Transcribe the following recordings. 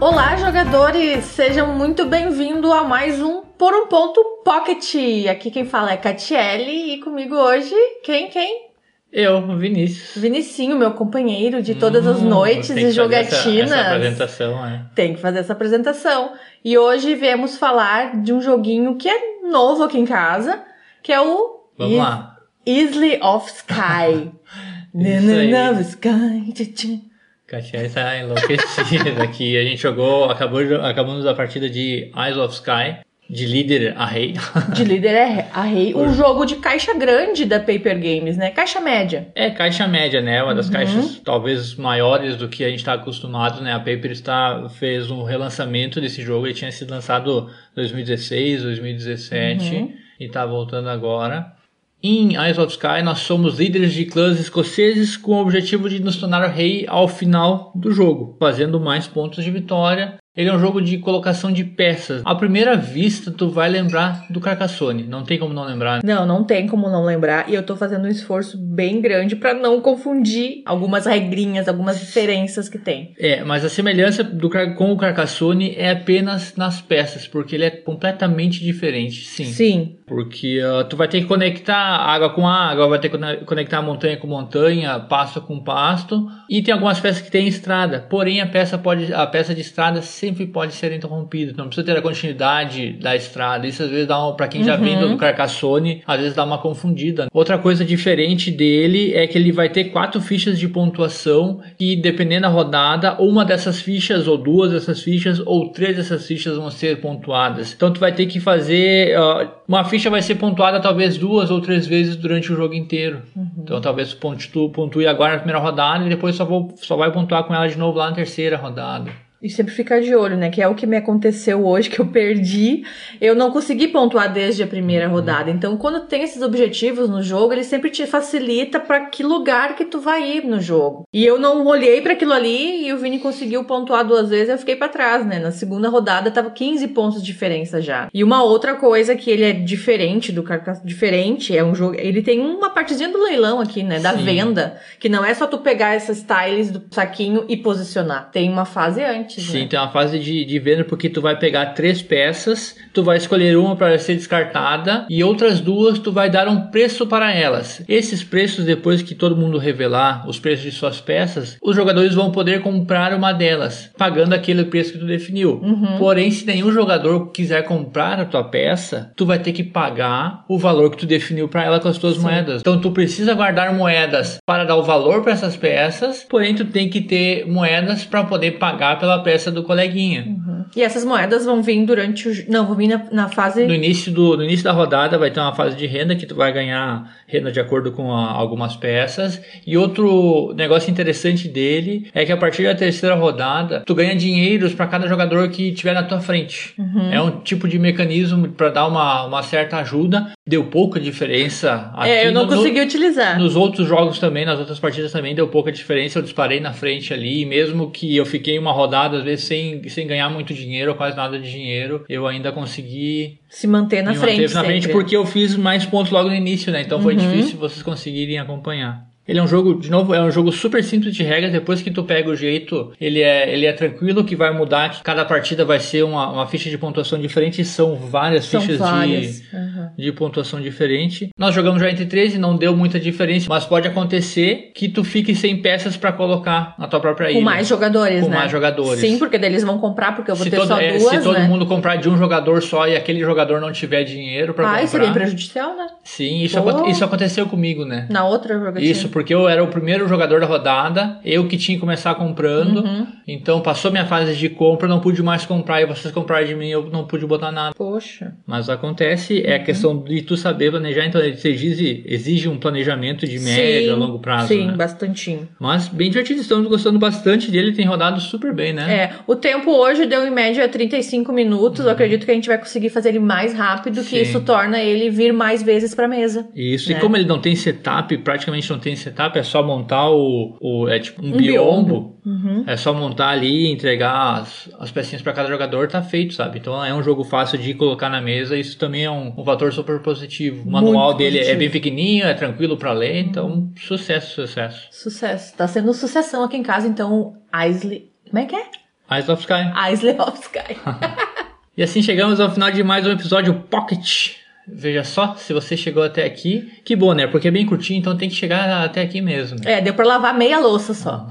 Olá, jogadores! Sejam muito bem-vindos a mais um Por um Ponto Pocket. Aqui quem fala é Catiele e comigo hoje, quem, quem? Eu, Vinícius. Vinicinho, meu companheiro de todas as Hum, noites tem e que fazer jogatinas. Essa, essa apresentação, é. Tem que fazer essa apresentação. E hoje viemos falar de um joguinho que é novo aqui em casa, que é o Vamos Is- lá. Isle of Sky. Isso aí. Na- na- na- Sky. Katia está enlouquecida aqui. A gente jogou, acabou, acabamos a partida de Eyes of Sky, de líder a rei. De líder é a rei. Um jogo de caixa grande da Paper Games, né? Caixa média. É caixa média, né? Uma Uhum. das caixas talvez maiores do que a gente está acostumado, né? A Paper está, fez um relançamento desse jogo. Ele tinha sido lançado em 2016, 2017 Uhum. e está voltando agora. Em Eyes of Sky, nós somos líderes de clãs escoceses com o objetivo de nos tornar rei ao final do jogo, fazendo mais pontos de vitória. Ele é um jogo de colocação de peças. À primeira vista, tu vai lembrar do Carcassonne. Não tem como não lembrar. Não, não tem como não lembrar. E eu tô fazendo um esforço bem grande pra não confundir algumas regrinhas, algumas diferenças que tem. É, mas a semelhança do, com o Carcassonne é apenas nas peças, porque ele é completamente diferente, sim. Sim. Porque ah, tu vai ter que conectar água com água, vai ter que cone- conectar montanha com montanha, pasto com pasto, e tem algumas peças que tem estrada. Porém, a peça pode, a peça de estrada sempre pode ser interrompida. Tu não precisa ter a continuidade da estrada. Isso às vezes dá um, para quem já vem do Carcassonne, às vezes dá uma confundida. Outra coisa diferente dele é que ele vai ter quatro fichas de pontuação e dependendo da rodada, uma dessas fichas ou duas dessas fichas ou três dessas fichas vão ser pontuadas. Então tu vai ter que fazer ah, uma ficha vai ser pontuada talvez duas ou três vezes durante o jogo inteiro. Então talvez tu pontue agora na primeira rodada e depois só, vou, só vai pontuar com ela de novo lá na terceira rodada. E sempre ficar de olho, né? Que é o que me aconteceu hoje, que eu perdi. Eu não consegui pontuar desde a primeira rodada. Então, quando tem esses objetivos no jogo, ele sempre te facilita pra que lugar que tu vai ir no jogo. E eu não olhei pra aquilo ali e o Vini conseguiu pontuar duas vezes, eu fiquei pra trás, né? Na segunda rodada tava 15 pontos de diferença já. E uma outra coisa que ele é diferente do Carcass... diferente, é um jogo, ele tem uma partezinha do leilão aqui, né, da Sim. venda, que não é só tu pegar essas tiles do saquinho e posicionar. Tem uma fase antes, Sim, né? tem uma fase de, de venda porque tu vai pegar três peças, tu vai escolher uma para ser descartada e outras duas tu vai dar um preço para elas. Esses preços, depois que todo mundo revelar os preços de suas peças, os jogadores vão poder comprar uma delas, pagando aquele preço que tu definiu. Porém, se nenhum jogador quiser comprar a tua peça, tu vai ter que pagar o valor que tu definiu para ela com as tuas moedas. Então tu precisa guardar moedas para dar o valor para essas peças, porém tu tem que ter moedas para poder pagar pela peça do coleguinha. E essas moedas vão vir durante o. Não, vão vir na, na fase. No início, do, no início da rodada vai ter uma fase de renda que tu vai ganhar renda de acordo com a- algumas peças. E outro negócio interessante dele é que a partir da terceira rodada tu ganha dinheiros para cada jogador que tiver na tua frente. Uhum. É um tipo de mecanismo para dar uma, uma certa ajuda. Deu pouca diferença aqui. É, eu não no- consegui utilizar. Nos outros jogos também, nas outras partidas também deu pouca diferença. Eu disparei na frente ali, mesmo que eu fiquei uma rodada, às vezes, sem, sem ganhar muito dinheiro, ou quase nada de dinheiro, eu ainda consegui Se manter na frente. manter na frente sempre. porque eu fiz mais pontos logo no início, né? Então foi Uhum. difícil vocês conseguirem acompanhar. Ele é um jogo, de novo, é um jogo super simples de regras. Depois que tu pega o jeito, ele é, ele é tranquilo, que vai mudar. Que cada partida vai ser uma, uma ficha de pontuação diferente. São várias São fichas várias. de, Uhum. de pontuação diferente. Nós jogamos já entre 13, não deu muita diferença, mas pode acontecer que tu fique sem peças para colocar na tua própria ilha. Com mais jogadores, Com né? mais jogadores. Sim, porque daí eles vão comprar, porque eu vou se ter todo, só é, duas, se todo né? mundo comprar de um jogador só e aquele jogador não tiver dinheiro para Ah, comprar. isso seria prejudicial, né? Sim, isso, aconte- isso aconteceu comigo, né? Na outra jogatina. Isso, porque eu era o primeiro jogador da rodada, eu que tinha que começar comprando, Uhum. então passou minha fase de compra, não pude mais comprar, e vocês compraram de mim, eu não pude botar nada. Poxa. Mas acontece, é a questão de tu saber planejar, então ele exige, exige um planejamento de médio a longo prazo. Sim, né? bastantinho. Mas bem divertido, estamos gostando bastante dele, tem rodado super bem, né? É, o tempo hoje deu em média 35 minutos. Eu acredito que a gente vai conseguir fazer ele mais rápido, que Uhum. Sim. isso torna ele vir mais vezes pra mesa. Isso, né? e como ele não tem setup, praticamente não tem setup, é só montar o. o é tipo um, Um biombo. biombo. Uhum. É só montar ali, entregar as, as pecinhas para cada jogador, tá feito, sabe? Então é um jogo fácil de colocar na mesa, isso também é um, um fator super positivo. O manual Muito dele é positivo. bem pequenininho, é tranquilo para ler, então sucesso, sucesso. Sucesso. Tá sendo sucessão aqui em casa, então, Isley. Como é que é? Eyes of Sky. Isle of Sky. E assim chegamos ao final de mais um episódio Pocket. Veja só, se você chegou até aqui, que bom, né? Porque é bem curtinho, então tem que chegar até aqui mesmo. é, deu pra lavar meia louça só.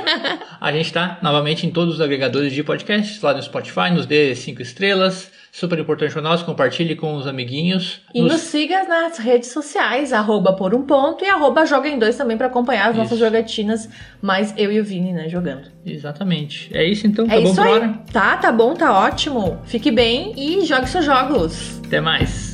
A gente tá novamente em todos os agregadores de podcasts, lá no Spotify, nos dê cinco estrelas. Super importante para nós, compartilhe com os amiguinhos. E nos... siga nas redes sociais, arroba por um ponto e arroba joga em dois também pra acompanhar as Isso. nossas jogatinas, mais eu e o Vini, né, jogando. Exatamente. É isso então, tá é bom isso por hora? Tá, tá bom, tá ótimo. Fique bem e jogue seus jogos. Até mais.